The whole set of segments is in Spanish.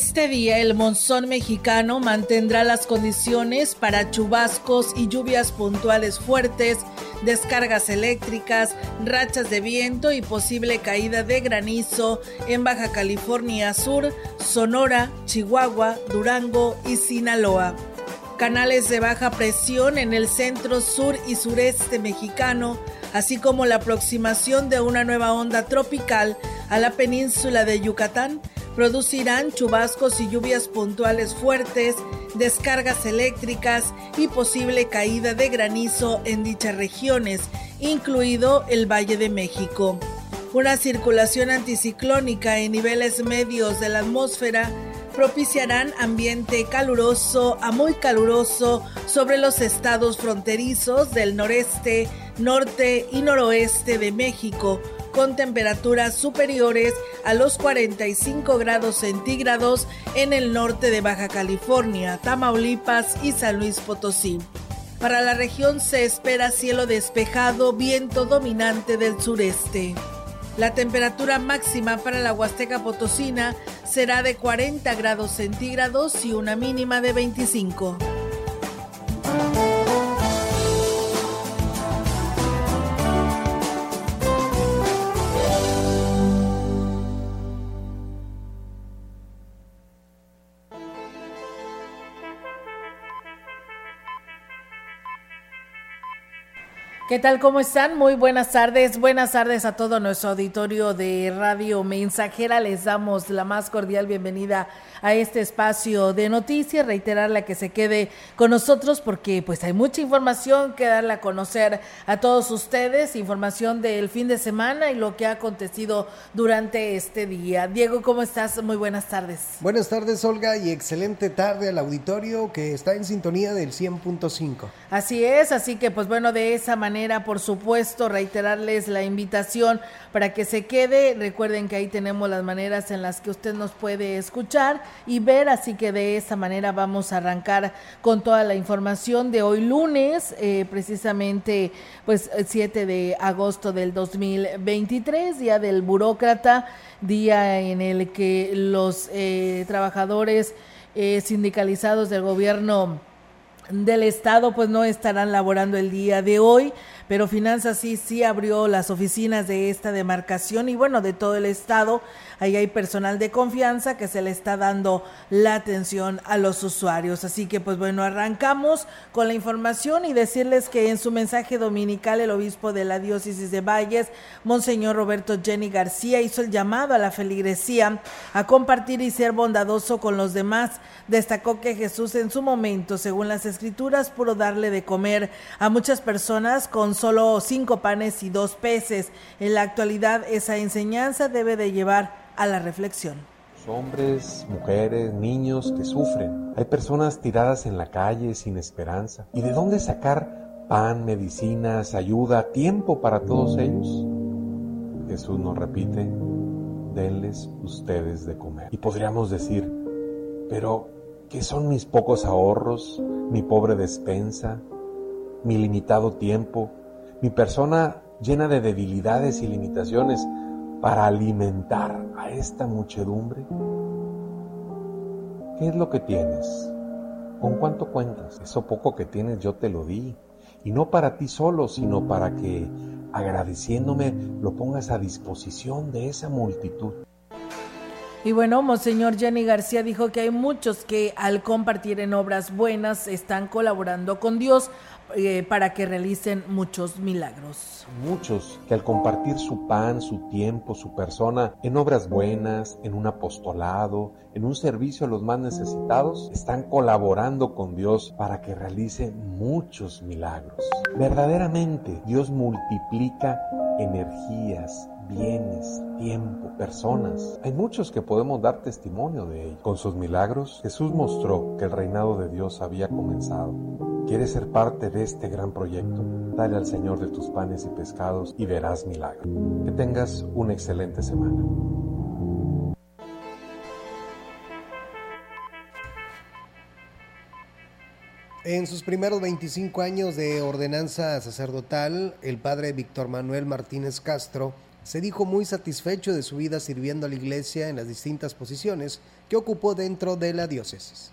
Este día el monzón mexicano mantendrá las condiciones para chubascos y lluvias puntuales fuertes, descargas eléctricas, rachas de viento y posible caída de granizo en Baja California Sur, Sonora, Chihuahua, Durango y Sinaloa. Canales de baja presión en el centro sur y sureste mexicano, así como la aproximación de una nueva onda tropical a la península de Yucatán, producirán chubascos y lluvias puntuales fuertes, descargas eléctricas y posible caída de granizo en dichas regiones, incluido el Valle de México. Una circulación anticiclónica en niveles medios de la atmósfera propiciarán ambiente caluroso a muy caluroso sobre los estados fronterizos del noreste, norte y noroeste de México, con temperaturas superiores a los 45 grados centígrados en el norte de Baja California, Tamaulipas y San Luis Potosí. Para la región se espera cielo despejado, viento dominante del sureste. La temperatura máxima para la Huasteca Potosina será de 40 grados centígrados y una mínima de 25. ¿Qué tal? ¿Cómo están? Muy buenas tardes. Buenas tardes a todo nuestro auditorio de Radio Mensajera. Les damos la más cordial bienvenida a este espacio de noticias. Reiterarle que se quede con nosotros porque pues hay mucha información que darle a conocer a todos ustedes. Información del fin de semana y lo que ha acontecido durante este día. Diego, ¿cómo estás? Muy buenas tardes. Buenas tardes, Olga, y excelente tarde al auditorio que está en sintonía del 100.5. Así es, así que pues bueno, de esa manera por supuesto, reiterarles la invitación para que se quede. Recuerden que ahí tenemos las maneras en las que usted nos puede escuchar y ver, así que de esa manera vamos a arrancar con toda la información de hoy lunes, eh, precisamente pues 7 de agosto del 2023, día del burócrata, día en el que los eh, trabajadores eh, sindicalizados del gobierno del Estado pues no estarán laborando el día de hoy, pero Finanzas sí, sí abrió las oficinas de esta demarcación y bueno, de todo el Estado Ahí hay personal de confianza que se le está dando la atención a los usuarios. Así que pues bueno, arrancamos con la información y decirles que en su mensaje dominical el obispo de la diócesis de Valles, Monseñor Roberto Jenny García, hizo el llamado a la feligresía a compartir y ser bondadoso con los demás. Destacó que Jesús en su momento, según las escrituras, pudo darle de comer a muchas personas con solo cinco panes y dos peces. En la actualidad esa enseñanza debe de llevar a la reflexión. Hombres, mujeres, niños que sufren. Hay personas tiradas en la calle sin esperanza. ¿Y de dónde sacar pan, medicinas, ayuda, tiempo para todos ellos? Jesús nos repite, denles ustedes de comer. Y podríamos decir, pero ¿qué son mis pocos ahorros, mi pobre despensa, mi limitado tiempo, mi persona llena de debilidades y limitaciones? para alimentar a esta muchedumbre? ¿Qué es lo que tienes? ¿Con cuánto cuentas? Eso poco que tienes yo te lo di. Y no para ti solo, sino para que, agradeciéndome, lo pongas a disposición de esa multitud. Y bueno, Monseñor Jenny García dijo que hay muchos que al compartir en obras buenas están colaborando con Dios eh, para que realicen muchos milagros. Muchos que al compartir su pan, su tiempo, su persona en obras buenas, en un apostolado, en un servicio a los más necesitados, están colaborando con Dios para que realice muchos milagros. Verdaderamente Dios multiplica energías, bienes, tiempo, personas. Hay muchos que podemos dar testimonio de ello. Con sus milagros, Jesús mostró que el reinado de Dios había comenzado. ¿Quieres ser parte de este gran proyecto? Dale al Señor de tus panes y pescados y verás milagros. Que tengas una excelente semana. En sus primeros 25 años de ordenanza sacerdotal, el padre Víctor Manuel Martínez Castro se dijo muy satisfecho de su vida sirviendo a la iglesia en las distintas posiciones que ocupó dentro de la diócesis.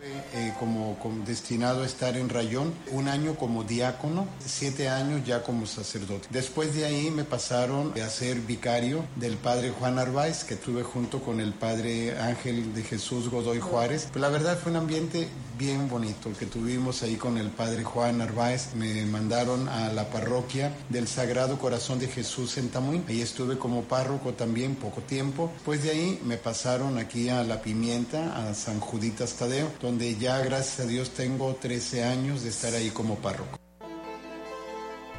Eh, como, destinado a estar en Rayón, un año como diácono, siete años ya como sacerdote. Después de ahí me pasaron a ser vicario del padre Juan Arváez, que tuve junto con el padre Ángel de Jesús Godoy Juárez. Pero la verdad fue un ambiente bien bonito el que tuvimos ahí con el padre Juan Arváez. Me mandaron a la parroquia del Sagrado Corazón de Jesús en Tamuín. Ahí estuve como párroco también poco tiempo. Pues de ahí me pasaron aquí a La Pimienta, a San Juditas Tadeo, donde ya gracias a Dios tengo 13 años de estar ahí como párroco.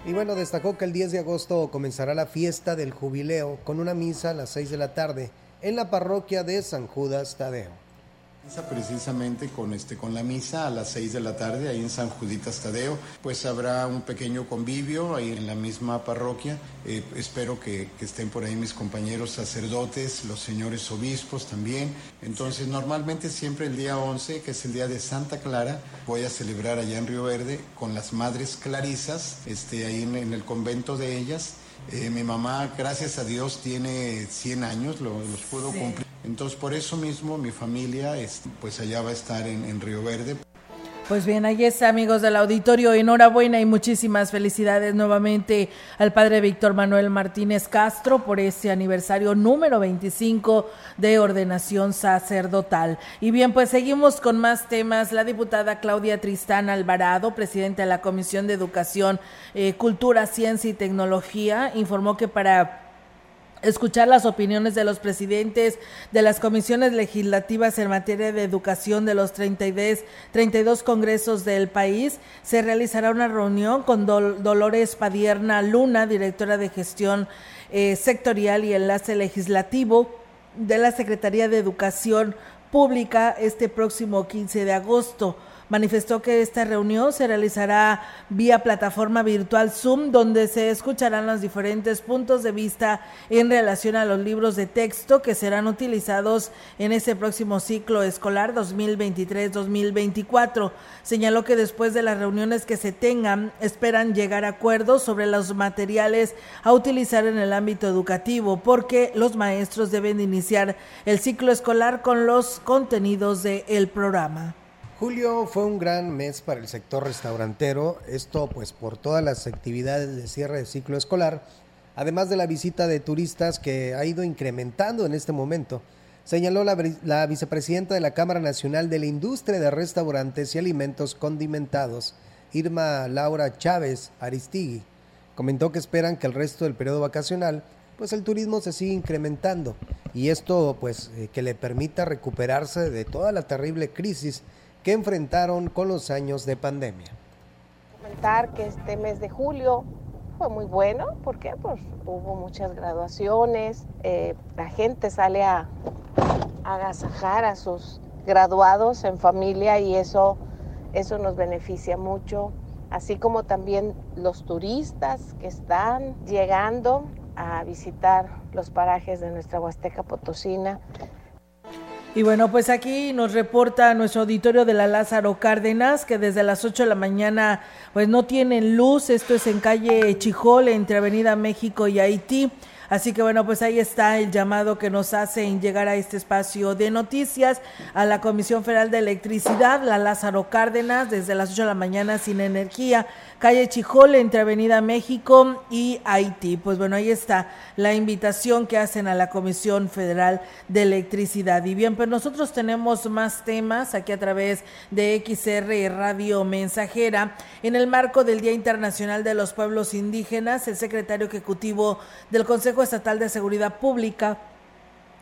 Y bueno, destacó que el 10 de agosto comenzará la fiesta del jubileo con una misa a las 6 de la tarde en la parroquia de San Judas Tadeo. Precisamente con, este, con la misa a las 6 de la tarde ahí en San Juditas Tadeo, pues habrá un pequeño convivio ahí en la misma parroquia. Eh, espero que, estén por ahí mis compañeros sacerdotes, los señores obispos también. Entonces normalmente siempre el día 11, que es el día de Santa Clara, voy a celebrar allá en Río Verde con las madres clarisas, este, ahí en el convento de ellas. Eh, mi mamá, gracias a Dios, tiene 100 años, lo, los pudo cumplir. Entonces, por eso mismo, mi familia, pues allá va a estar en, en Río Verde. Pues bien, ahí está, amigos del auditorio. Enhorabuena y muchísimas felicidades nuevamente al padre Víctor Manuel Martínez Castro por ese aniversario número 25 de ordenación sacerdotal. Y bien, pues seguimos con más temas. La diputada Claudia Tristán Alvarado, presidenta de la Comisión de Educación, eh, Cultura, Ciencia y Tecnología, informó que para escuchar las opiniones de los presidentes de las comisiones legislativas en materia de educación de los 32, 32 congresos del país, se realizará una reunión con Dolores Padierna Luna, directora de gestión eh, sectorial y enlace legislativo de la Secretaría de Educación Pública este próximo 15 de agosto manifestó que esta reunión se realizará vía plataforma virtual Zoom, donde se escucharán los diferentes puntos de vista en relación a los libros de texto que serán utilizados en ese próximo ciclo escolar 2023-2024. Señaló que después de las reuniones que se tengan, esperan llegar a acuerdos sobre los materiales a utilizar en el ámbito educativo, porque los maestros deben iniciar el ciclo escolar con los contenidos del programa. Julio fue un gran mes para el sector restaurantero, esto pues por todas las actividades de cierre de ciclo escolar, además de la visita de turistas que ha ido incrementando en este momento, señaló la, vicepresidenta de la Cámara Nacional de la Industria de Restaurantes y Alimentos Condimentados, Irma Laura Chávez Aristigui. Comentó que esperan que el resto del periodo vacacional pues el turismo se siga incrementando y esto pues eh, que le permita recuperarse de toda la terrible crisis que enfrentaron con los años de pandemia. Comentar que este mes de julio fue muy bueno, porque pues hubo muchas graduaciones, eh, la gente sale a, agasajar a sus graduados en familia y eso, eso nos beneficia mucho, así como también los turistas que están llegando a visitar los parajes de nuestra Huasteca Potosina. Y bueno, pues aquí nos reporta nuestro auditorio de la Lázaro Cárdenas que desde las 8 de la mañana pues no tienen luz, esto es en calle Chijol entre Avenida México y Haití. Así que bueno, pues ahí está el llamado que nos hacen llegar a este espacio de noticias a la Comisión Federal de Electricidad, la Lázaro Cárdenas, desde las 8 de la mañana sin energía calle Chijol, entre Avenida México y Haití. Pues bueno, ahí está la invitación que hacen a la Comisión Federal de Electricidad. Y bien, pues nosotros tenemos más temas aquí a través de XR Radio Mensajera. En el marco del Día Internacional de los Pueblos Indígenas, el secretario ejecutivo del Consejo Estatal de Seguridad Pública,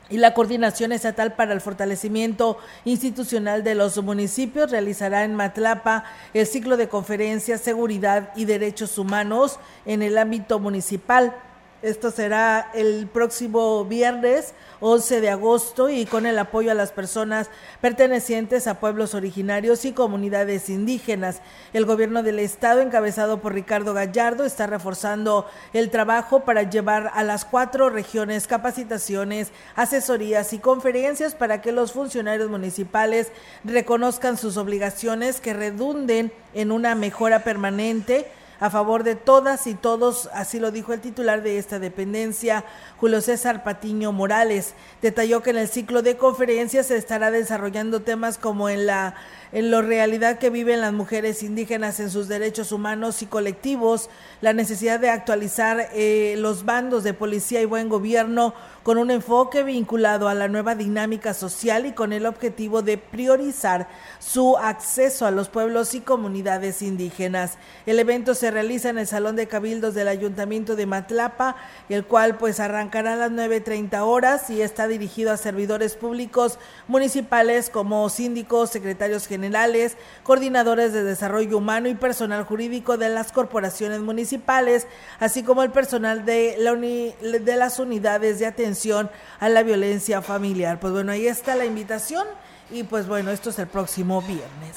y la Coordinación Estatal para el Fortalecimiento Institucional de los Municipios realizará en Matlapa el ciclo de conferencias Seguridad y Derechos Humanos en el ámbito municipal. Esto será el próximo viernes 11 de agosto y con el apoyo a las personas pertenecientes a pueblos originarios y comunidades indígenas. El gobierno del estado, encabezado por Ricardo Gallardo, está reforzando el trabajo para llevar a las cuatro regiones capacitaciones, asesorías y conferencias para que los funcionarios municipales reconozcan sus obligaciones que redunden en una mejora permanente a favor de todas y todos, así lo dijo el titular de esta dependencia, Julio César Patiño Morales. Detalló que en el ciclo de conferencias se estará desarrollando temas como en la en la realidad que viven las mujeres indígenas en sus derechos humanos y colectivos, la necesidad de actualizar eh, los bandos de policía y buen gobierno con un enfoque vinculado a la nueva dinámica social y con el objetivo de priorizar su acceso a los pueblos y comunidades indígenas. El evento se realiza en el Salón de Cabildos del Ayuntamiento de Matlapa, el cual pues arrancará a las 9.30 horas y está dirigido a servidores públicos municipales como síndicos, secretarios generales, generales, coordinadores de desarrollo humano y personal jurídico de las corporaciones municipales, así como el personal de, la de las unidades de atención a la violencia familiar. Pues bueno, ahí está la invitación y pues bueno, esto es el próximo viernes.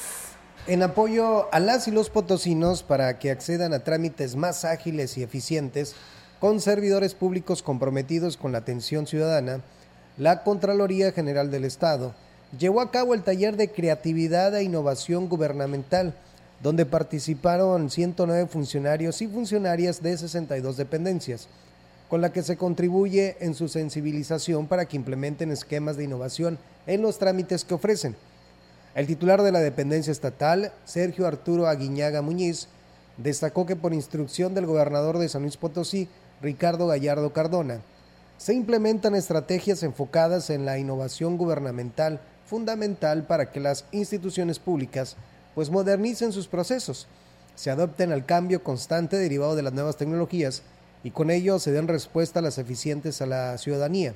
En apoyo a las y los potosinos para que accedan a trámites más ágiles y eficientes, con servidores públicos comprometidos con la atención ciudadana, la Contraloría General del Estado llevó a cabo el taller de creatividad e innovación gubernamental, donde participaron 109 funcionarios y funcionarias de 62 dependencias, con la que se contribuye en su sensibilización para que implementen esquemas de innovación en los trámites que ofrecen. El titular de la dependencia estatal, Sergio Arturo Aguiñaga Muñiz, destacó que por instrucción del gobernador de San Luis Potosí, Ricardo Gallardo Cardona, se implementan estrategias enfocadas en la innovación gubernamental fundamental para que las instituciones públicas pues modernicen sus procesos, se adopten al cambio constante derivado de las nuevas tecnologías y con ello se den respuesta las eficientes a la ciudadanía.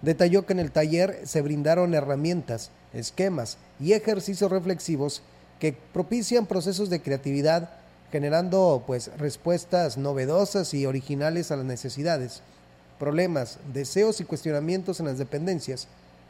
Detalló que en el taller se brindaron herramientas, esquemas y ejercicios reflexivos que propician procesos de creatividad, generando pues respuestas novedosas y originales a las necesidades, problemas, deseos y cuestionamientos en las dependencias,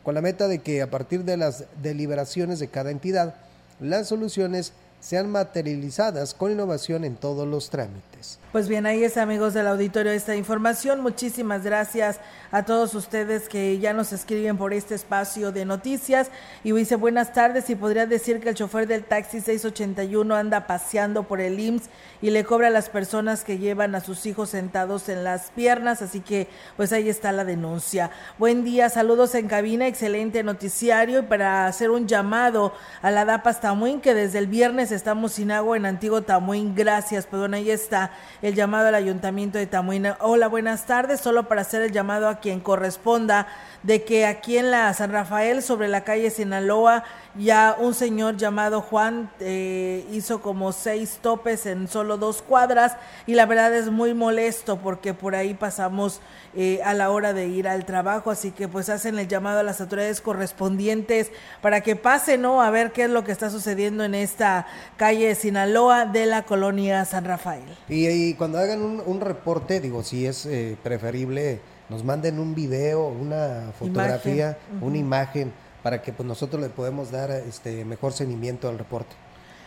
con la meta de que a partir de las deliberaciones de cada entidad, las soluciones sean materializadas con innovación en todos los trámites. Pues bien, ahí es amigos del auditorio esta información. Muchísimas gracias a todos ustedes que ya nos escriben por este espacio de noticias. Y dice buenas tardes y podría decir que el chofer del taxi 681 anda paseando por el IMSS y le cobra a las personas que llevan a sus hijos sentados en las piernas. Así que pues ahí está la denuncia. Buen día, saludos en cabina, excelente noticiario y para hacer un llamado a la DAPAS Tamuín que desde el viernes estamos sin agua en Antiguo Tamuín. Gracias, perdón, ahí está el llamado al Ayuntamiento de Tamuín. Hola, buenas tardes. Solo para hacer el llamado a quien corresponda de que aquí en la San Rafael, sobre la calle Sinaloa, ya un señor llamado Juan eh, hizo como seis topes en solo dos cuadras y la verdad es muy molesto porque por ahí pasamos eh, a la hora de ir al trabajo, así que pues hacen el llamado a las autoridades correspondientes para que pasen, ¿no? A ver qué es lo que está sucediendo en esta calle Sinaloa de la colonia San Rafael. Y, cuando hagan un, reporte, digo, si es eh, preferible, nos manden un video, una fotografía, una imagen para que pues nosotros le podemos dar este mejor seguimiento al reporte.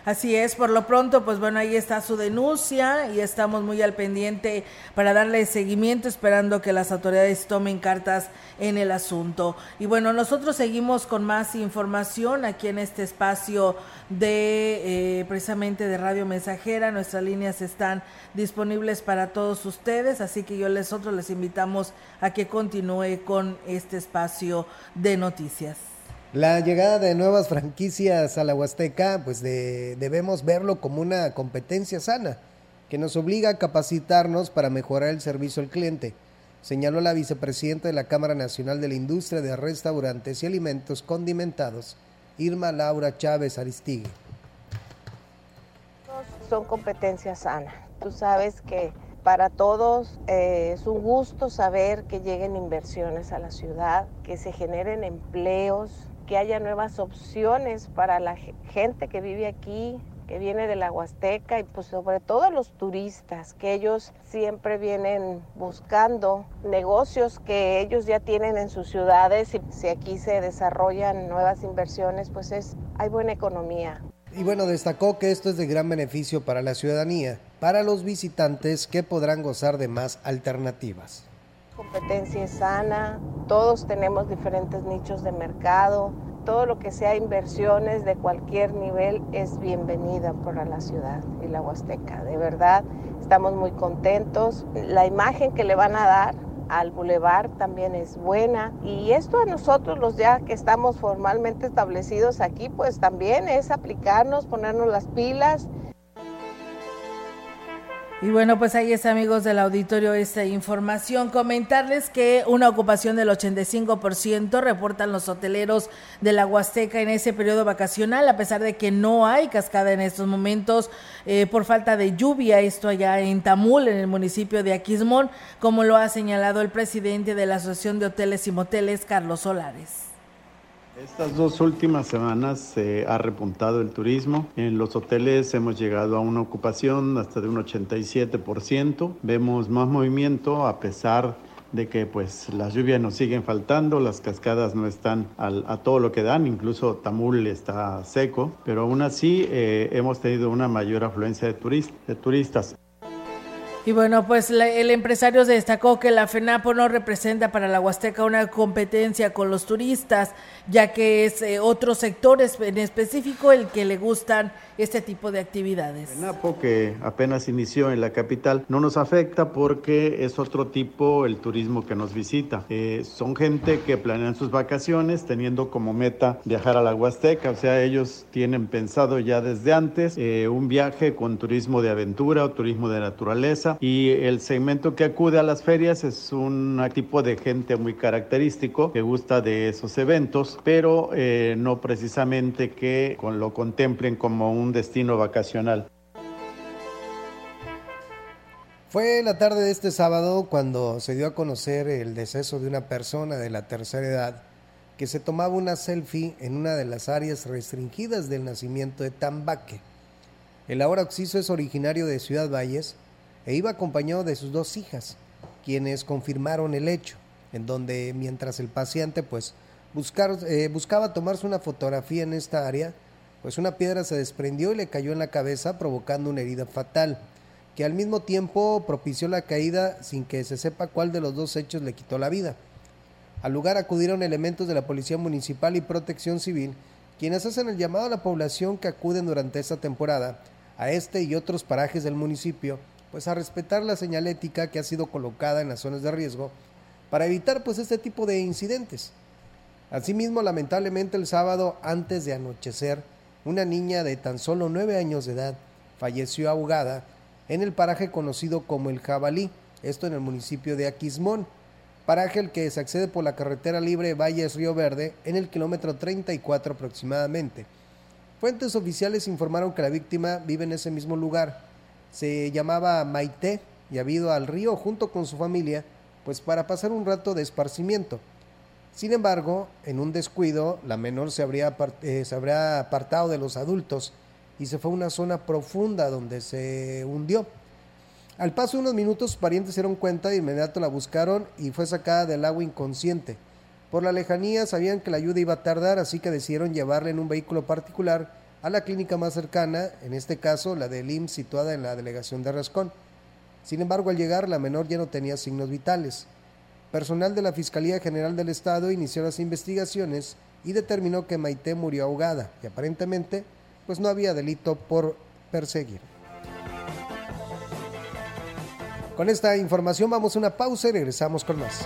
Así es, por lo pronto, pues bueno, ahí está su denuncia y estamos muy al pendiente para darle seguimiento, esperando que las autoridades tomen cartas en el asunto. Y bueno, nosotros seguimos con más información aquí en este espacio de eh, precisamente de Radio Mensajera. Nuestras líneas están disponibles para todos ustedes, así que yo les nosotros les invitamos a que continúe con este espacio de noticias. La llegada de nuevas franquicias a la Huasteca, pues debemos verlo como una competencia sana, que nos obliga a capacitarnos para mejorar el servicio al cliente, señaló la vicepresidenta de la Cámara Nacional de la Industria de Restaurantes y Alimentos Condimentados, Irma Laura Chávez Aristigue. Son competencias sanas. Tú sabes que para todos eh, es un gusto saber que lleguen inversiones a la ciudad, que se generen empleos, que haya nuevas opciones para la gente que vive aquí, que viene de la Huasteca y pues sobre todo los turistas, que ellos siempre vienen buscando negocios que ellos ya tienen en sus ciudades y si aquí se desarrollan nuevas inversiones, pues es hay buena economía. Y bueno, destacó que esto es de gran beneficio para la ciudadanía, para los visitantes que podrán gozar de más alternativas competencia es sana, todos tenemos diferentes nichos de mercado, todo lo que sea inversiones de cualquier nivel es bienvenida para la ciudad y la Huasteca. De verdad, estamos muy contentos. La imagen que le van a dar al bulevar también es buena y esto a nosotros los ya que estamos formalmente establecidos aquí pues también es aplicarnos, ponernos las pilas y bueno, pues ahí está, amigos del auditorio, esta información. Comentarles que una ocupación del 85% reportan los hoteleros de la Huasteca en ese periodo vacacional, a pesar de que no hay cascada en estos momentos eh, por falta de lluvia. Esto allá en Tamul, en el municipio de Aquismón, como lo ha señalado el presidente de la Asociación de Hoteles y Moteles, Carlos Solares. Estas dos últimas semanas se ha repuntado el turismo. En los hoteles hemos llegado a una ocupación hasta de un 87%. Vemos más movimiento a pesar de que pues las lluvias nos siguen faltando, las cascadas no están a todo lo que dan, incluso Tamul está seco, pero aún así eh, hemos tenido una mayor afluencia de, de turistas. Y bueno, pues el empresario destacó que la FENAPO no representa para la Huasteca una competencia con los turistas, ya que es eh, otro sector en específico el que le gustan este tipo de actividades. FENAPO, que apenas inició en la capital, no nos afecta porque es otro tipo el turismo que nos visita. Eh, son gente que planean sus vacaciones teniendo como meta viajar a la Huasteca, o sea, ellos tienen pensado ya desde antes eh, un viaje con turismo de aventura o turismo de naturaleza y el segmento que acude a las ferias es un tipo de gente muy característico que gusta de esos eventos, pero eh, no precisamente que lo contemplen como un destino vacacional. Fue la tarde de este sábado cuando se dio a conocer el deceso de una persona de la tercera edad que se tomaba una selfie en una de las áreas restringidas del nacimiento de Tambaque. El ahora occiso es originario de Ciudad Valles e iba acompañado de sus dos hijas, quienes confirmaron el hecho, en donde mientras el paciente pues eh, buscaba tomarse una fotografía en esta área, pues una piedra se desprendió y le cayó en la cabeza provocando una herida fatal, que al mismo tiempo propició la caída sin que se sepa cuál de los dos hechos le quitó la vida. Al lugar acudieron elementos de la Policía Municipal y Protección Civil, quienes hacen el llamado a la población que acuden durante esta temporada a este y otros parajes del municipio pues a respetar la señalética que ha sido colocada en las zonas de riesgo para evitar pues este tipo de incidentes. Asimismo, lamentablemente el sábado antes de anochecer, una niña de tan solo nueve años de edad falleció ahogada en el paraje conocido como el Jabalí, esto en el municipio de Aquismón, paraje al que se accede por la carretera libre Valles Río Verde en el kilómetro 34 aproximadamente. Fuentes oficiales informaron que la víctima vive en ese mismo lugar se llamaba Maite y había ido al río junto con su familia, pues para pasar un rato de esparcimiento. Sin embargo, en un descuido, la menor se habría, eh, apartado de los adultos y se fue a una zona profunda donde se hundió. Al paso de unos minutos, sus parientes se dieron cuenta, de inmediato la buscaron y fue sacada del agua inconsciente. Por la lejanía sabían que la ayuda iba a tardar, así que decidieron llevarla en un vehículo particular a la clínica más cercana, en este caso la del IMSS situada en la delegación de Rascón. Sin embargo, al llegar, la menor ya no tenía signos vitales. Personal de la Fiscalía General del Estado inició las investigaciones y determinó que Maite murió ahogada y aparentemente pues no había delito por perseguir. Con esta información vamos a una pausa y regresamos con más.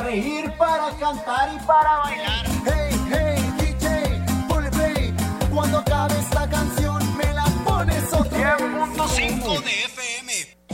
kilashuasteco.com.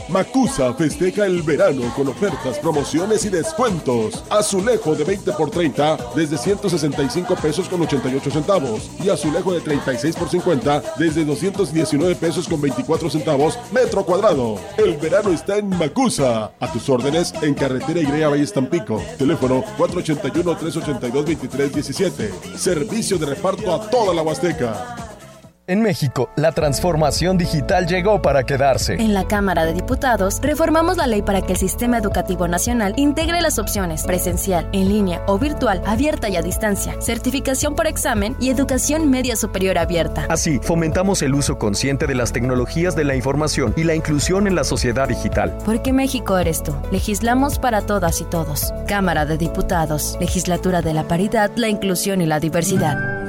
Macusa festeja el verano con ofertas, promociones y descuentos. Azulejo de 20 por 30 desde 165 pesos con 88 centavos. Y azulejo de 36 por 50 desde 219 pesos con 24 centavos metro cuadrado. El verano está en Macusa. A tus órdenes en carretera Y Valle Tampico. Teléfono 481-382-2317. Servicio de reparto a toda la Huasteca. En México, la transformación digital llegó para quedarse. En la Cámara de Diputados, reformamos la ley para que el sistema educativo nacional integre las opciones presencial, en línea o virtual, abierta y a distancia, certificación por examen y educación media superior abierta. Así, fomentamos el uso consciente de las tecnologías de la información y la inclusión en la sociedad digital. Porque México eres tú. Legislamos para todas y todos. Cámara de Diputados, Legislatura de la Paridad, la Inclusión y la Diversidad.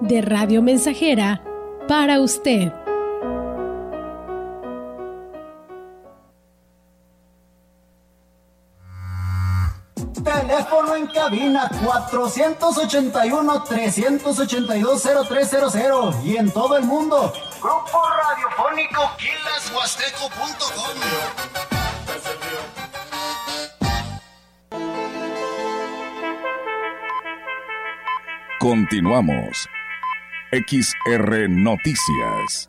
de Radio Mensajera para usted. Teléfono en cabina 481-382-0300 y en todo el mundo. Grupo Radiofónico Quilashuasteco.com. Continuamos. XR Noticias.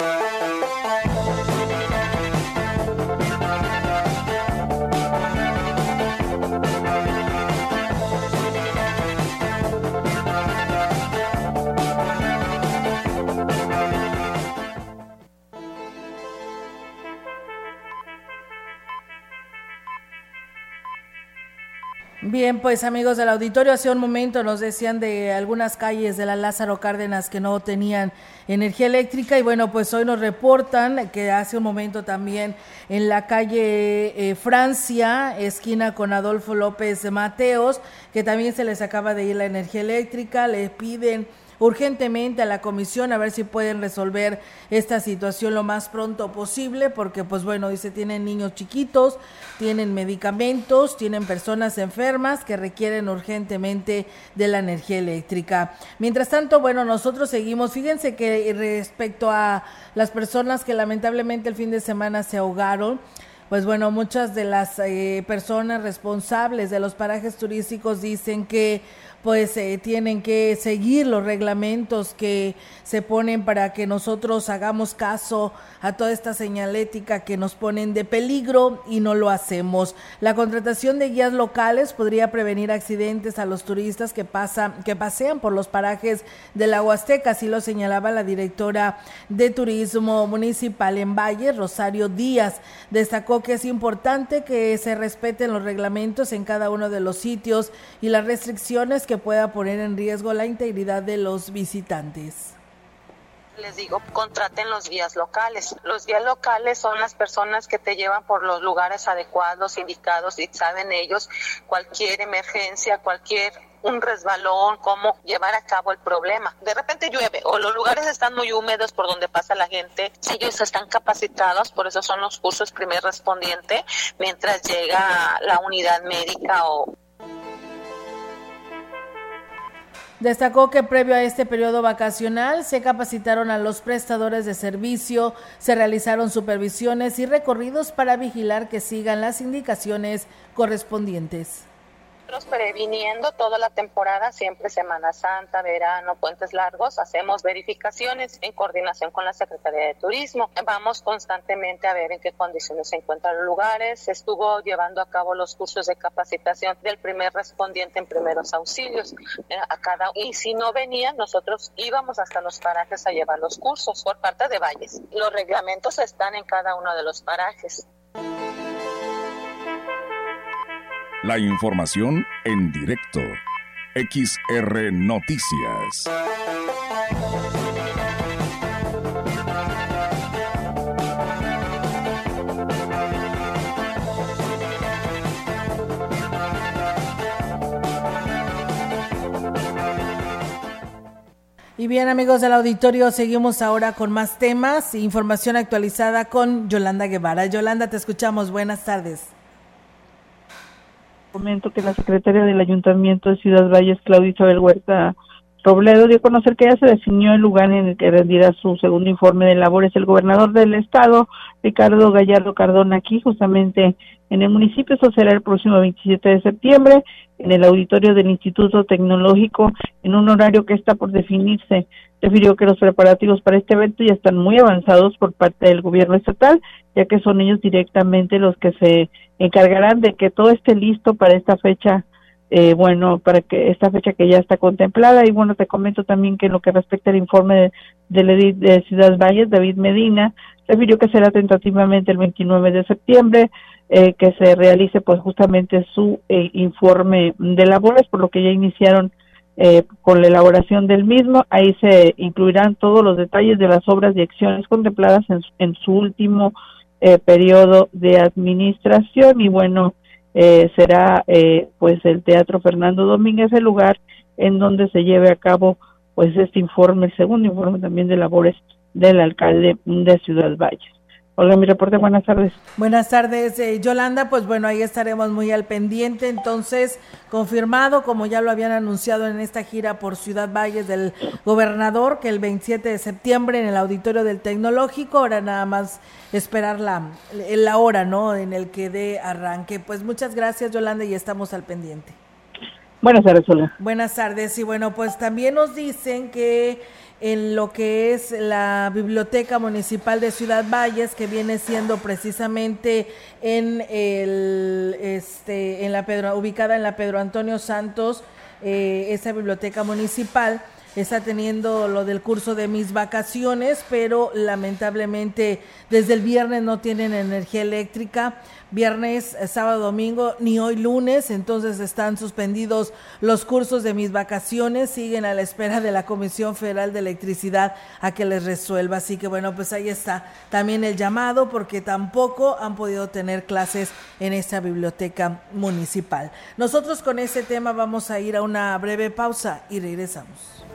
Pues amigos del auditorio, hace un momento nos decían de algunas calles de la Lázaro Cárdenas que no tenían energía eléctrica y bueno, pues hoy nos reportan que hace un momento también en la calle eh, Francia, esquina con Adolfo López Mateos, que también se les acaba de ir la energía eléctrica, le piden urgentemente a la comisión a ver si pueden resolver esta situación lo más pronto posible, porque pues bueno, dice, tienen niños chiquitos, tienen medicamentos, tienen personas enfermas que requieren urgentemente de la energía eléctrica. Mientras tanto, bueno, nosotros seguimos, fíjense que respecto a las personas que lamentablemente el fin de semana se ahogaron, pues bueno, muchas de las eh, personas responsables de los parajes turísticos dicen que pues eh, tienen que seguir los reglamentos que se ponen para que nosotros hagamos caso a toda esta señalética que nos ponen de peligro y no lo hacemos. La contratación de guías locales podría prevenir accidentes a los turistas que que pasean por los parajes de la Huasteca, así lo señalaba la directora de Turismo Municipal en Valle, Rosario Díaz. Destacó que es importante que se respeten los reglamentos en cada uno de los sitios y las restricciones que pueda poner en riesgo la integridad de los visitantes les digo, contraten los guías locales. Los guías locales son las personas que te llevan por los lugares adecuados, indicados y saben ellos cualquier emergencia, cualquier un resbalón, cómo llevar a cabo el problema. De repente llueve o los lugares están muy húmedos por donde pasa la gente. Ellos están capacitados, por eso son los cursos primer respondiente, mientras llega la unidad médica o Destacó que previo a este periodo vacacional se capacitaron a los prestadores de servicio, se realizaron supervisiones y recorridos para vigilar que sigan las indicaciones correspondientes previniendo toda la temporada, siempre Semana Santa, verano, puentes largos, hacemos verificaciones en coordinación con la Secretaría de Turismo. Vamos constantemente a ver en qué condiciones se encuentran los lugares. Estuvo llevando a cabo los cursos de capacitación del primer respondiente en primeros auxilios eh, a cada y si no venían, nosotros íbamos hasta los parajes a llevar los cursos por parte de Valles. Los reglamentos están en cada uno de los parajes. La información en directo. XR Noticias. Y bien amigos del auditorio, seguimos ahora con más temas, información actualizada con Yolanda Guevara. Yolanda, te escuchamos. Buenas tardes comento que la secretaria del Ayuntamiento de Ciudad Valles, Claudia Isabel Huerta Robledo, dio a conocer que ya se definió el lugar en el que rendirá su segundo informe de labores. El gobernador del estado, Ricardo Gallardo Cardona, aquí justamente en el municipio. Eso será el próximo 27 de septiembre en el auditorio del Instituto Tecnológico en un horario que está por definirse. Refirió que los preparativos para este evento ya están muy avanzados por parte del gobierno estatal, ya que son ellos directamente los que se encargarán de que todo esté listo para esta fecha eh, bueno, para que esta fecha que ya está contemplada. Y bueno, te comento también que en lo que respecta al informe del edit de Ciudad Valles, David Medina, refirió que será tentativamente el 29 de septiembre eh, que se realice pues justamente su eh, informe de labores, por lo que ya iniciaron eh, con la elaboración del mismo. Ahí se incluirán todos los detalles de las obras y acciones contempladas en, en su último eh, periodo de administración y bueno, eh, será eh, pues el Teatro Fernando Domínguez el lugar en donde se lleve a cabo pues este informe, el segundo informe también de labores del alcalde de Ciudad Valles. Hola, mi reporte, buenas tardes. Buenas tardes, eh, Yolanda. Pues bueno, ahí estaremos muy al pendiente. Entonces, confirmado, como ya lo habían anunciado en esta gira por Ciudad Valles del gobernador, que el 27 de septiembre en el auditorio del Tecnológico, ahora nada más esperar la, la hora, ¿no? En el que dé arranque. Pues muchas gracias, Yolanda, y estamos al pendiente. Buenas tardes, Hola. Buenas tardes, y bueno, pues también nos dicen que en lo que es la Biblioteca Municipal de Ciudad Valles, que viene siendo precisamente en el este en la Pedro, ubicada en la Pedro Antonio Santos, eh, esa biblioteca municipal está teniendo lo del curso de mis vacaciones, pero lamentablemente desde el viernes no tienen energía eléctrica viernes, eh, sábado, domingo, ni hoy lunes, entonces están suspendidos los cursos de mis vacaciones, siguen a la espera de la Comisión Federal de Electricidad a que les resuelva. Así que bueno, pues ahí está también el llamado porque tampoco han podido tener clases en esta biblioteca municipal. Nosotros con este tema vamos a ir a una breve pausa y regresamos.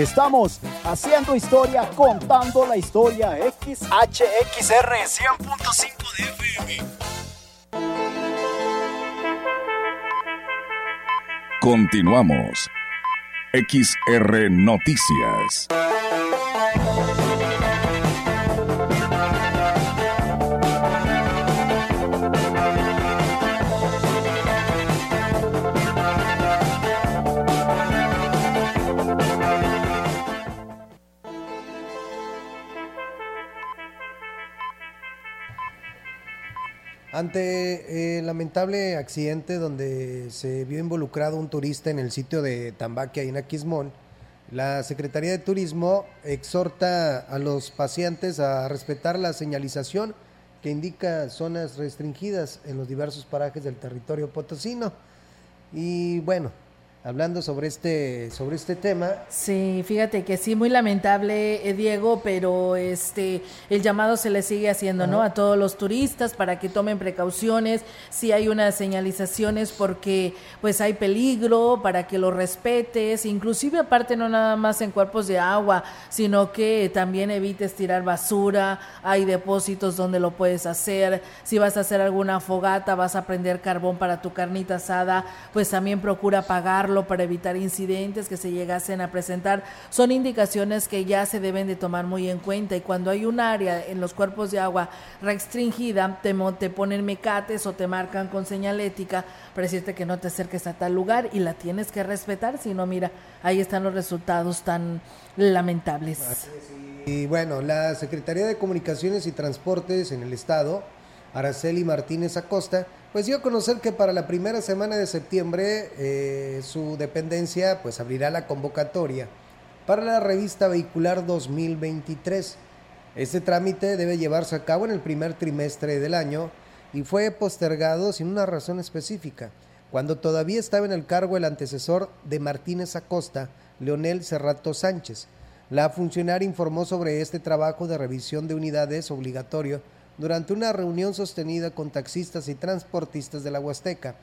Estamos haciendo historia, contando la historia. XHXR 100.5 de FM. Continuamos. XR Noticias. Ante el lamentable accidente donde se vio involucrado un turista en el sitio de Tambaquia, en Aquismón, la Secretaría de Turismo exhorta a los pacientes a respetar la señalización que indica zonas restringidas en los diversos parajes del territorio potosino. Y bueno, hablando sobre este sobre este tema. Sí, fíjate que sí, muy lamentable, eh, Diego, pero este el llamado se le sigue haciendo, ¿no? A todos los turistas para que tomen precauciones, si hay unas señalizaciones porque pues hay peligro, para que lo respetes, inclusive aparte no nada más en cuerpos de agua, sino que también evites tirar basura, hay depósitos donde lo puedes hacer, si vas a hacer alguna fogata, vas a prender carbón para tu carnita asada, pues también procura para evitar incidentes que se llegasen a presentar. Son indicaciones que ya se deben de tomar muy en cuenta y cuando hay un área en los cuerpos de agua restringida, te, te ponen mecates o te marcan con señalética para decirte que no te acerques a tal lugar y la tienes que respetar, si no, mira, ahí están los resultados tan lamentables. Y bueno, la Secretaría de Comunicaciones y Transportes en el Estado, Araceli Martínez Acosta, pues dio a conocer que para la primera semana de septiembre eh, su dependencia pues abrirá la convocatoria para la revista vehicular 2023. Este trámite debe llevarse a cabo en el primer trimestre del año y fue postergado sin una razón específica, cuando todavía estaba en el cargo el antecesor de Martínez Acosta, Leonel Cerrato Sánchez. La funcionaria informó sobre este trabajo de revisión de unidades obligatorio durante una reunión sostenida con taxistas y transportistas de la Huasteca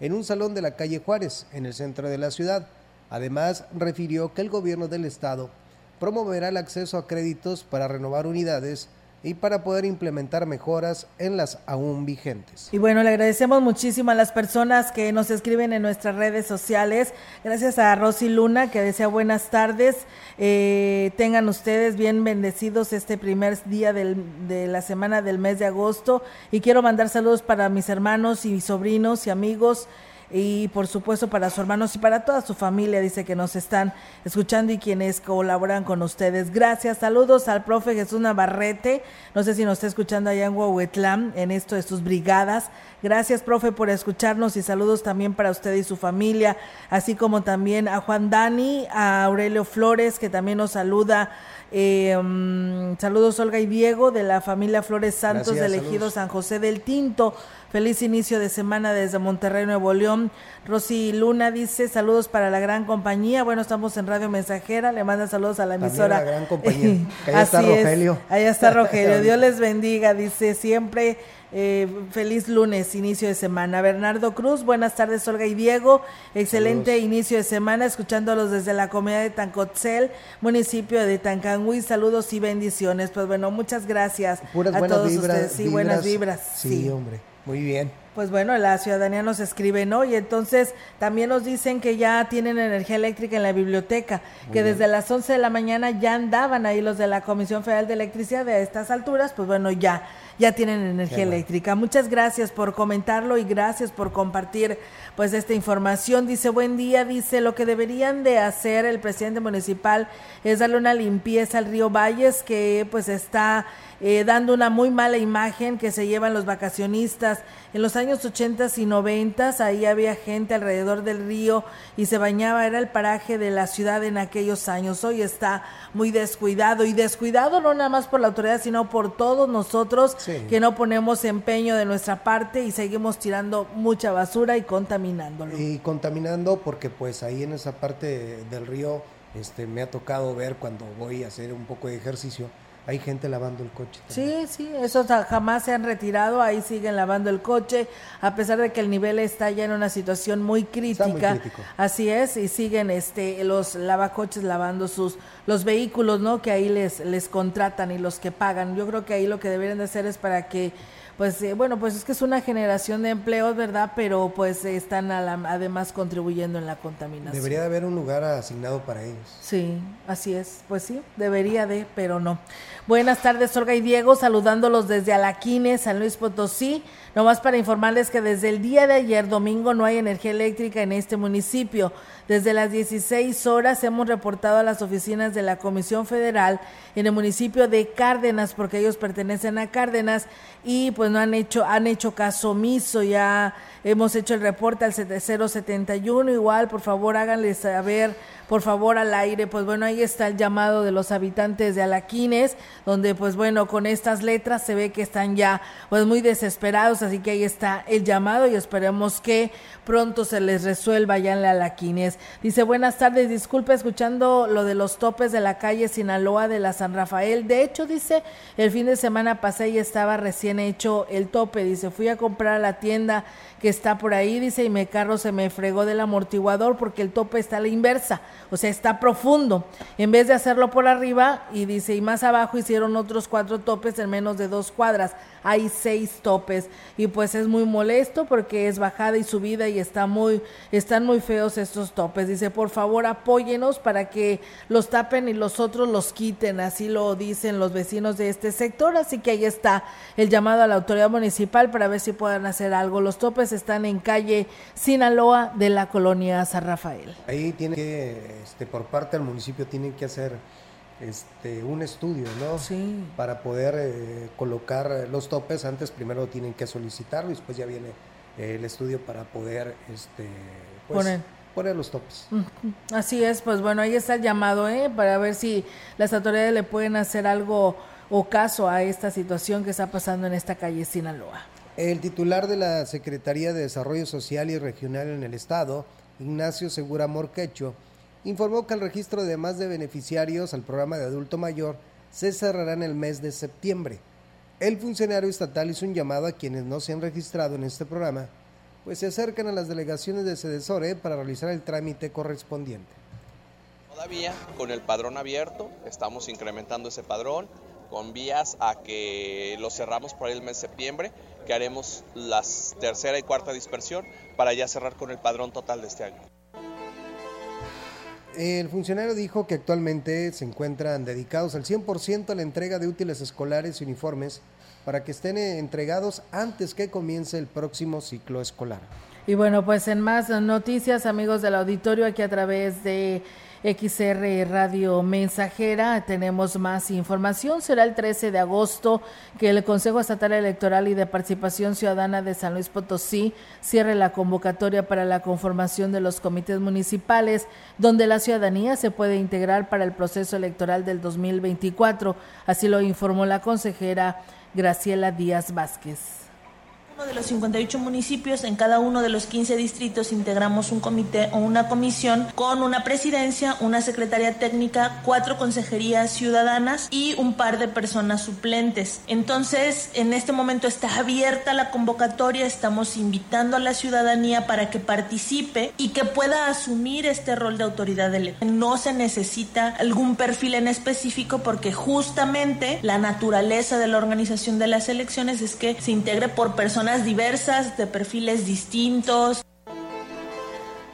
en un salón de la calle Juárez, en el centro de la ciudad. Además, refirió que el gobierno del estado promoverá el acceso a créditos para renovar unidades y para poder implementar mejoras en las aún vigentes. Y bueno, le agradecemos muchísimo a las personas que nos escriben en nuestras redes sociales. Gracias a Rosy Luna que desea buenas tardes. Eh, tengan ustedes bien bendecidos este primer día de la semana del mes de agosto. Y quiero mandar saludos para mis hermanos y sobrinos y amigos y por supuesto para sus hermanos y para toda su familia, dice que nos están escuchando y quienes colaboran con ustedes. Gracias, saludos al profe Jesús Navarrete, no sé si nos está escuchando allá en Huehuetlán, en esto de sus brigadas. Gracias, profe, por escucharnos y saludos también para usted y su familia, así como también a Juan Dani, a Aurelio Flores, que también nos saluda. Eh, mm, saludos Olga y Diego de la familia Flores Santos de Elegido San José del Tinto. Feliz inicio de semana desde Monterrey, Nuevo León. Rosy Luna dice saludos para la gran compañía. Bueno, estamos en Radio Mensajera. Le manda saludos a la emisora. la gran compañía. Ahí está Rogelio. Ahí está Rogelio. Dios les bendiga. Dice siempre eh, feliz lunes, inicio de semana. Bernardo Cruz, buenas tardes, Olga y Diego. Excelente inicio de semana, escuchándolos desde la comunidad de Tancotzel, municipio de Tancangüí. Saludos y bendiciones. Pues bueno, muchas gracias a todos ustedes. Sí, buenas vibras. sí, hombre. Muy bien. Pues bueno, la ciudadanía nos escribe, ¿no? Y entonces también nos dicen que ya tienen energía eléctrica en la biblioteca, que desde las 11 de la mañana ya andaban ahí los de la Comisión Federal de Electricidad de estas alturas, pues bueno, ya ya tienen energía eléctrica. Muchas gracias por comentarlo y gracias por compartir pues esta información. Dice, buen día, dice, lo que deberían de hacer el presidente municipal es darle una limpieza al río Valles que pues está eh, dando una muy mala imagen que se llevan los vacacionistas. En los años años 80 y 90 ahí había gente alrededor del río y se bañaba, era el paraje de la ciudad en aquellos años. Hoy está muy descuidado y descuidado no nada más por la autoridad, sino por todos nosotros que no ponemos empeño de nuestra parte y seguimos tirando mucha basura y contaminándolo. Y contaminando porque pues ahí en esa parte del río este me ha tocado ver cuando voy a hacer un poco de ejercicio hay gente lavando el coche. Sí, sí, esos jamás se han retirado, ahí siguen lavando el coche, a pesar de que el nivel está ya en una situación muy crítica. Así es, y siguen este los lavacoches lavando sus los vehículos, ¿no? Que ahí les les contratan y los que pagan. Yo creo que ahí lo que deberían de hacer es para que pues eh, bueno, pues es que es una generación de empleos, ¿verdad? Pero pues están además contribuyendo en la contaminación. Debería de haber un lugar asignado para ellos. Sí, así es. Pues sí, debería de, pero no. Buenas tardes, Olga y Diego, saludándolos desde Alaquines, San Luis Potosí. Nomás para informarles que desde el día de ayer, domingo, no hay energía eléctrica en este municipio. Desde las 16 horas hemos reportado a las oficinas de la Comisión Federal en el municipio de Cárdenas, porque ellos pertenecen a Cárdenas y pues no han hecho, han hecho caso omiso, ya hemos hecho el reporte al 071, igual por favor háganle saber por favor al aire. Pues bueno, ahí está el llamado de los habitantes de Alaquines, donde pues bueno, con estas letras se ve que están ya pues muy desesperados, así que ahí está el llamado y esperemos que pronto se les resuelva ya en la Alaquines. Dice, buenas tardes, disculpe escuchando lo de los topes de la calle Sinaloa de la San Rafael. De hecho, dice, el fin de semana pasé y estaba recién hecho el tope. Dice, fui a comprar a la tienda que está por ahí, dice, y mi carro se me fregó del amortiguador porque el tope está a la inversa o sea, está profundo. En vez de hacerlo por arriba, y dice, y más abajo hicieron otros cuatro topes en menos de dos cuadras. Hay seis topes. Y pues es muy molesto porque es bajada y subida y está muy, están muy feos estos topes. Dice, por favor, apóyenos para que los tapen y los otros los quiten. Así lo dicen los vecinos de este sector. Así que ahí está el llamado a la autoridad municipal para ver si puedan hacer algo. Los topes están en calle Sinaloa de la colonia San Rafael. Ahí tiene que este, por parte del municipio tienen que hacer este, un estudio, ¿no? Sí. Para poder eh, colocar los topes, antes primero tienen que solicitarlo y después ya viene eh, el estudio para poder este, pues, poner. los topes. Así es, pues bueno, ahí está el llamado, ¿eh? Para ver si las autoridades le pueden hacer algo o caso a esta situación que está pasando en esta calle Sinaloa. El titular de la Secretaría de Desarrollo Social y Regional en el Estado, Ignacio Segura Morquecho, informó que el registro de más de beneficiarios al programa de adulto mayor se cerrará en el mes de septiembre. El funcionario estatal hizo un llamado a quienes no se han registrado en este programa, pues se acercan a las delegaciones de Cedesore para realizar el trámite correspondiente. Todavía con el padrón abierto, estamos incrementando ese padrón con vías a que lo cerramos por el mes de septiembre, que haremos la tercera y cuarta dispersión para ya cerrar con el padrón total de este año. El funcionario dijo que actualmente se encuentran dedicados al 100% a la entrega de útiles escolares y uniformes para que estén entregados antes que comience el próximo ciclo escolar. Y bueno, pues en más noticias, amigos del auditorio, aquí a través de XR Radio Mensajera. Tenemos más información. Será el 13 de agosto que el Consejo Estatal Electoral y de Participación Ciudadana de San Luis Potosí cierre la convocatoria para la conformación de los comités municipales, donde la ciudadanía se puede integrar para el proceso electoral del 2024. Así lo informó la consejera Graciela Díaz Vázquez de los 58 municipios, en cada uno de los 15 distritos integramos un comité o una comisión con una presidencia, una secretaria técnica, cuatro consejerías ciudadanas y un par de personas suplentes. Entonces, en este momento está abierta la convocatoria, estamos invitando a la ciudadanía para que participe y que pueda asumir este rol de autoridad electoral. No se necesita algún perfil en específico porque justamente la naturaleza de la organización de las elecciones es que se integre por personas diversas, de perfiles distintos.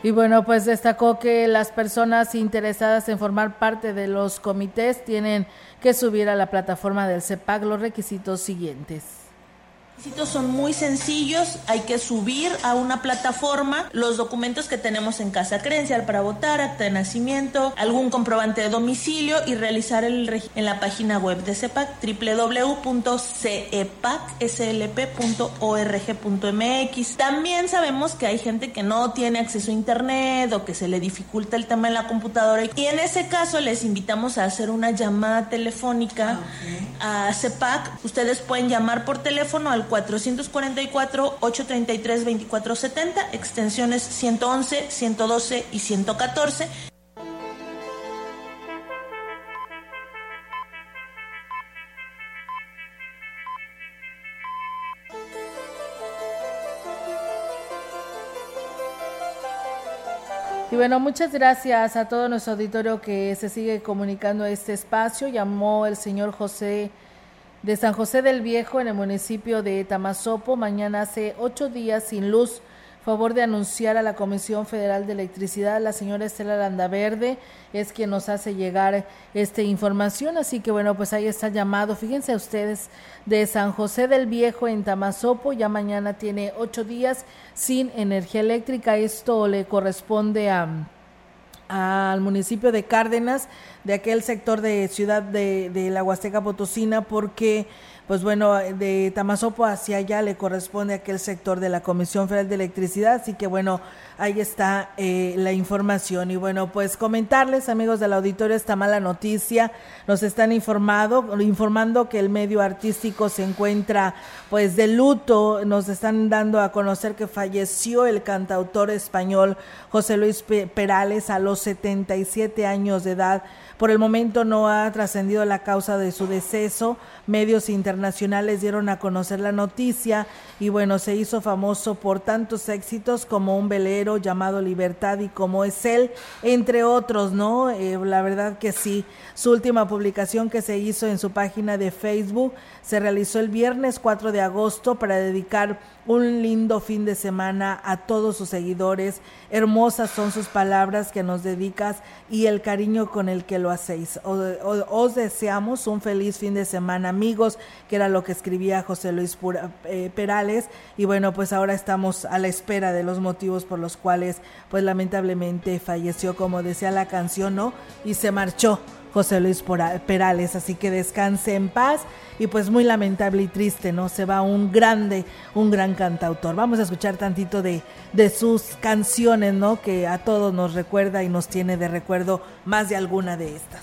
Y bueno, pues destacó que las personas interesadas en formar parte de los comités tienen que subir a la plataforma del CEPAC los requisitos siguientes son muy sencillos, hay que subir a una plataforma los documentos que tenemos en casa, credencial para votar, acta de nacimiento, algún comprobante de domicilio y realizar el en la página web de CEPAC www.cepacslp.org.mx. También sabemos que hay gente que no tiene acceso a internet o que se le dificulta el tema en la computadora y en ese caso les invitamos a hacer una llamada telefónica a CEPAC. Ustedes pueden llamar por teléfono al 444-833-2470, extensiones 111, 112 y 114. Y bueno, muchas gracias a todo nuestro auditorio que se sigue comunicando a este espacio. Llamó el señor José de San José del Viejo en el municipio de Tamazopo. Mañana hace ocho días sin luz. Favor de anunciar a la Comisión Federal de Electricidad, la señora Estela Landaverde es quien nos hace llegar esta información. Así que bueno, pues ahí está llamado. Fíjense ustedes, de San José del Viejo en Tamazopo, ya mañana tiene ocho días sin energía eléctrica. Esto le corresponde a al municipio de Cárdenas, de aquel sector de ciudad de, de la Huasteca Potosina, porque pues bueno, de Tamazopo hacia allá le corresponde aquel sector de la Comisión Federal de Electricidad, así que bueno, ahí está eh, la información. Y bueno, pues comentarles, amigos del auditorio, esta mala noticia. Nos están informado, informando que el medio artístico se encuentra pues de luto. Nos están dando a conocer que falleció el cantautor español José Luis Perales a los 77 años de edad. Por el momento no ha trascendido la causa de su deceso. Medios internacionales dieron a conocer la noticia y bueno, se hizo famoso por tantos éxitos como un velero llamado Libertad y como es él, entre otros, ¿no? Eh, la verdad que sí. Su última publicación que se hizo en su página de Facebook se realizó el viernes 4 de agosto para dedicar un lindo fin de semana a todos sus seguidores. Hermosas son sus palabras que nos dedicas y el cariño con el que lo hacéis. Os, deseamos un feliz fin de semana, amigos, que era lo que escribía José Luis eh, Perales. Y bueno, pues ahora estamos a la espera de los motivos por los cuales, pues lamentablemente falleció, como decía la canción, ¿no? Y se marchó José Luis Perales, así que descanse en paz y pues muy lamentable y triste, ¿no? Se va un grande, un gran cantautor. Vamos a escuchar tantito de, de sus canciones, ¿no? Que a todos nos recuerda y nos tiene de recuerdo más de alguna de estas.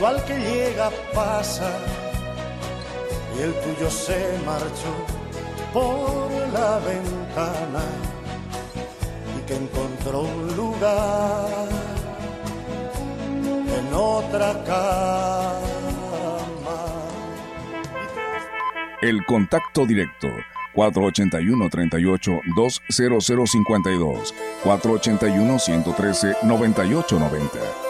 igual que llega, pasa, y el tuyo se marchó por la ventana y que encontró un lugar en otra cama. El contacto directo 481-38-20052, 481-113-9890.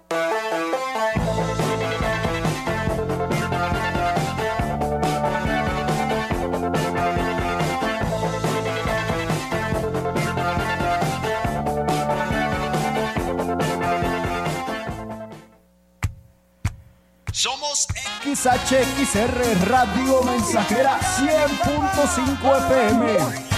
XHXR Radio Mensajera 100.5 FM.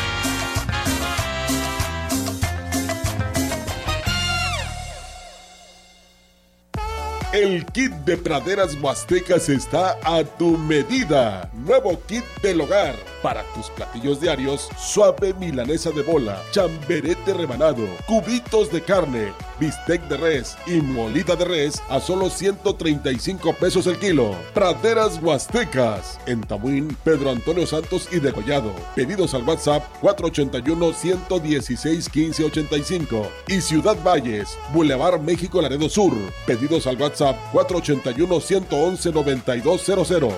El kit de praderas huastecas está a tu medida. Nuevo kit del hogar. Para tus platillos diarios, suave milanesa de bola, chamberete rebanado, cubitos de carne, bistec de res y molida de res a solo 135 pesos el kilo. Praderas Huastecas. En Tamuín, Pedro Antonio Santos y Degollado. Pedidos al WhatsApp 481-116-1585. Y Ciudad Valles, Boulevard México Laredo Sur. Pedidos al WhatsApp 481-111-9200.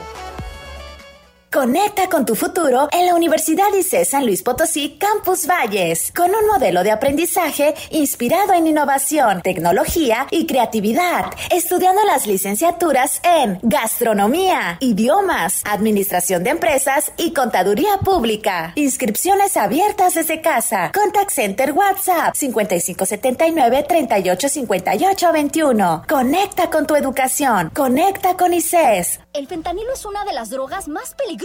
Conecta con tu futuro en la Universidad ICE San Luis Potosí Campus Valles, con un modelo de aprendizaje inspirado en innovación, tecnología y creatividad, estudiando las licenciaturas en gastronomía, idiomas, administración de empresas y contaduría pública. Inscripciones abiertas desde casa. Contact Center WhatsApp 5579 385821. Conecta con tu educación. Conecta con ICES. El fentanilo es una de las drogas más peligrosas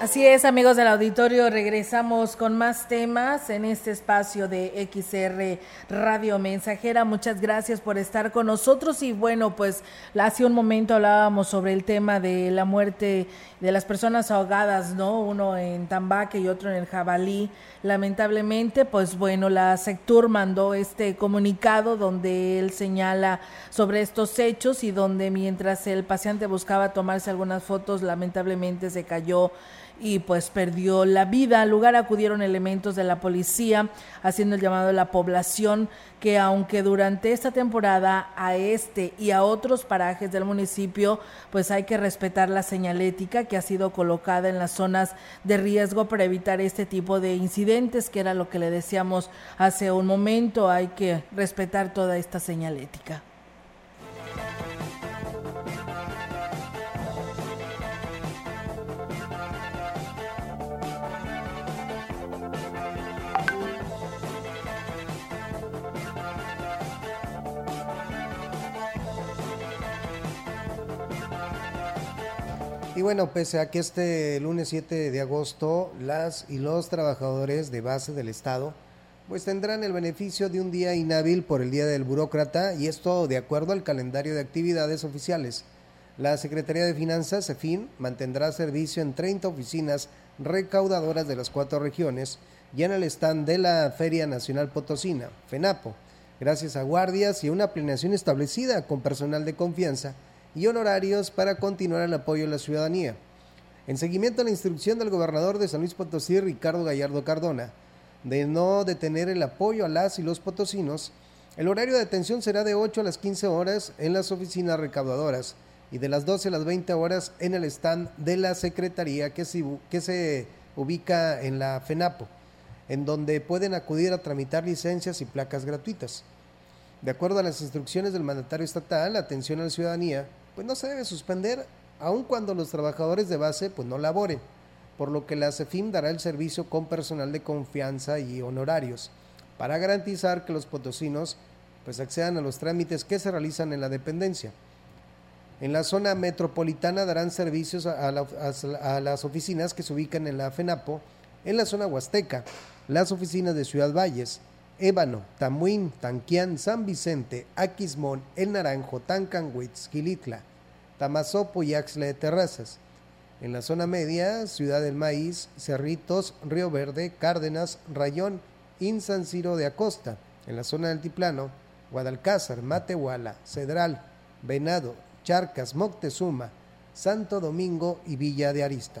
Así es, amigos del auditorio, regresamos con más temas en este espacio de XR Radio Mensajera. Muchas gracias por estar con nosotros y bueno, pues hace un momento hablábamos sobre el tema de la muerte de las personas ahogadas, ¿no? Uno en Tambaque y otro en el Jabalí. Lamentablemente, pues bueno, la Sectur mandó este comunicado donde él señala sobre estos hechos y donde mientras el paciente buscaba tomarse algunas fotos, lamentablemente se cayó y pues perdió la vida. Al lugar acudieron elementos de la policía haciendo el llamado a la población que aunque durante esta temporada a este y a otros parajes del municipio pues hay que respetar la señalética que ha sido colocada en las zonas de riesgo para evitar este tipo de incidentes que era lo que le decíamos hace un momento, hay que respetar toda esta señalética. Y bueno, pese a que este lunes 7 de agosto las y los trabajadores de base del Estado pues tendrán el beneficio de un día inhábil por el Día del Burócrata y esto de acuerdo al calendario de actividades oficiales. La Secretaría de Finanzas, CEFIN, mantendrá servicio en 30 oficinas recaudadoras de las cuatro regiones y en el stand de la Feria Nacional Potosina, FENAPO, gracias a guardias y una planeación establecida con personal de confianza y honorarios para continuar el apoyo a la ciudadanía. En seguimiento a la instrucción del gobernador de San Luis Potosí, Ricardo Gallardo Cardona, de no detener el apoyo a las y los potosinos, el horario de atención será de 8 a las 15 horas en las oficinas recaudadoras y de las 12 a las 20 horas en el stand de la Secretaría que se, ubica en la FENAPO, en donde pueden acudir a tramitar licencias y placas gratuitas. De acuerdo a las instrucciones del mandatario estatal, la atención a la ciudadanía pues no se debe suspender aun cuando los trabajadores de base pues no laboren por lo que la CEFIM dará el servicio con personal de confianza y honorarios para garantizar que los potosinos pues accedan a los trámites que se realizan en la dependencia. En la zona metropolitana darán servicios a, las oficinas que se ubican en la FENAPO, en la zona huasteca, las oficinas de Ciudad Valles, Ébano, Tamuín, Tanquián, San Vicente, Aquismón, El Naranjo, Tancanwitz, Gilitla, Tamazopo y Axle de Terrazas. En la zona media, Ciudad del Maíz, Cerritos, Río Verde, Cárdenas, Rayón y San Ciro de Acosta. En la zona del Altiplano, Guadalcázar, Matehuala, Cedral, Venado, Charcas, Moctezuma, Santo Domingo y Villa de Arista.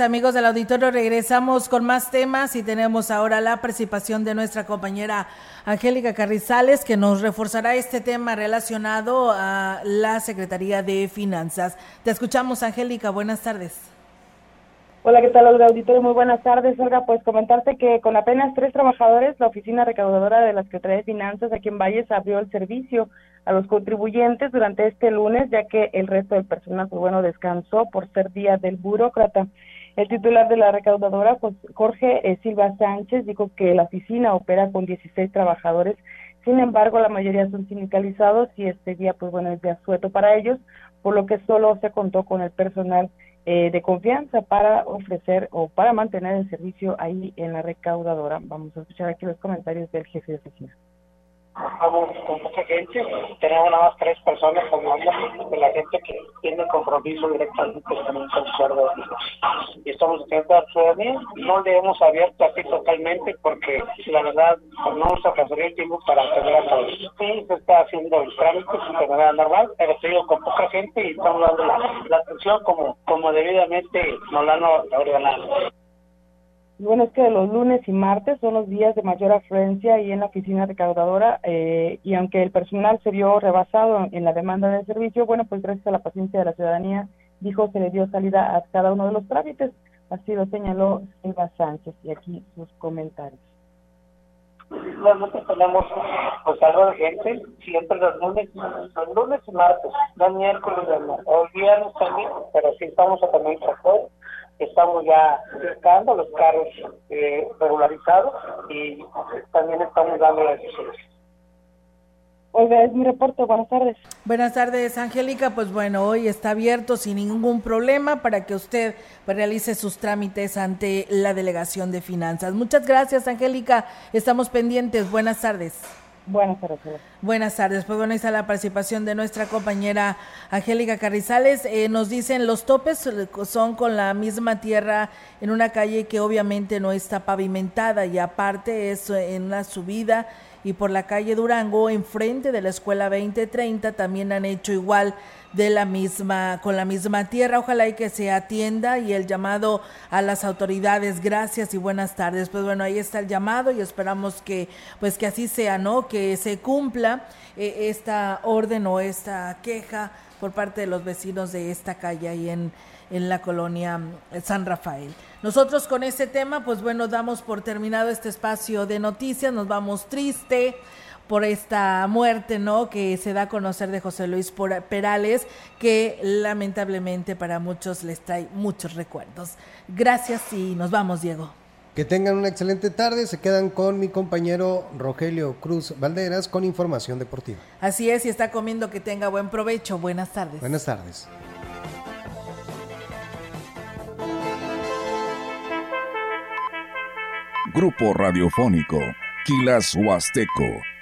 Amigos del auditorio, regresamos con más temas y tenemos ahora la participación de nuestra compañera Angélica Carrizales, que nos reforzará este tema relacionado a la Secretaría de Finanzas. Te escuchamos, Angélica. Buenas tardes. Hola, ¿qué tal, Olga Auditorio? Muy buenas tardes, Olga. Pues comentarte que con apenas tres trabajadores, la Oficina Recaudadora de la Secretaría de Finanzas aquí en Valles abrió el servicio a los contribuyentes durante este lunes, ya que el resto del personal, pues bueno, descansó por ser día del burócrata. El titular de la recaudadora, Jorge eh, Silva Sánchez, dijo que la oficina opera con 16 trabajadores, sin embargo, la mayoría son sindicalizados y este día, pues bueno, es de asueto para ellos, por lo que solo se contó con el personal eh, de confianza para ofrecer o para mantener el servicio ahí en la recaudadora. Vamos a escuchar aquí los comentarios del jefe de oficina vamos con mucha gente, tenemos nada más tres personas hablando de la gente que tiene compromiso directamente con un consorcio y estamos haciendo a ciudadanía, no le hemos abierto así totalmente porque la verdad no nos alcanzaría el tiempo para atender a todos. Sí, se está haciendo el trámite de manera normal, pero estoy con poca gente y estamos dando la, atención como, como debidamente nos la han ordenado bueno, es que los lunes y martes son los días de mayor afluencia ahí en la oficina recaudadora eh, y aunque el personal se vio rebasado en la demanda del servicio, bueno, pues gracias a la paciencia de la ciudadanía, dijo, se le dio salida a cada uno de los trámites. Así lo señaló Silva Sánchez y aquí sus comentarios. Nosotros tenemos pues algo de gente, siempre los lunes, los lunes y martes, no miércoles, no, o viernes también, pero sí estamos a también estamos ya buscando los carros eh, regularizados y también estamos dando las decisiones. Oiga, es mi reporte. Buenas tardes. Buenas tardes, Angélica. Pues bueno, hoy está abierto sin ningún problema para que usted pues, realice sus trámites ante la Delegación de Finanzas. Muchas gracias, Angélica. Estamos pendientes. Buenas tardes. Buenas tardes. Buenas tardes. Pues bueno, ahí está la participación de nuestra compañera Angélica Carrizales. Eh, nos dicen los topes son con la misma tierra en una calle que obviamente no está pavimentada y aparte es en una subida y por la calle Durango, enfrente de la escuela 2030, también han hecho igual de la misma, con la misma tierra. Ojalá y que se atienda y el llamado a las autoridades. Gracias y buenas tardes. Pues bueno, ahí está el llamado y esperamos que, pues que así sea, ¿no? Que se cumpla eh, esta orden o esta queja por parte de los vecinos de esta calle ahí en, en la colonia San Rafael. Nosotros con este tema, pues bueno, damos por terminado este espacio de noticias, nos vamos triste por esta muerte, ¿no? Que se da a conocer de José Luis Perales, que lamentablemente para muchos les trae muchos recuerdos. Gracias y nos vamos, Diego. Que tengan una excelente tarde. Se quedan con mi compañero Rogelio Cruz Valderas con información deportiva. Así es, y está comiendo que tenga buen provecho. Buenas tardes. Buenas tardes. Grupo Radiofónico, Quilas Huasteco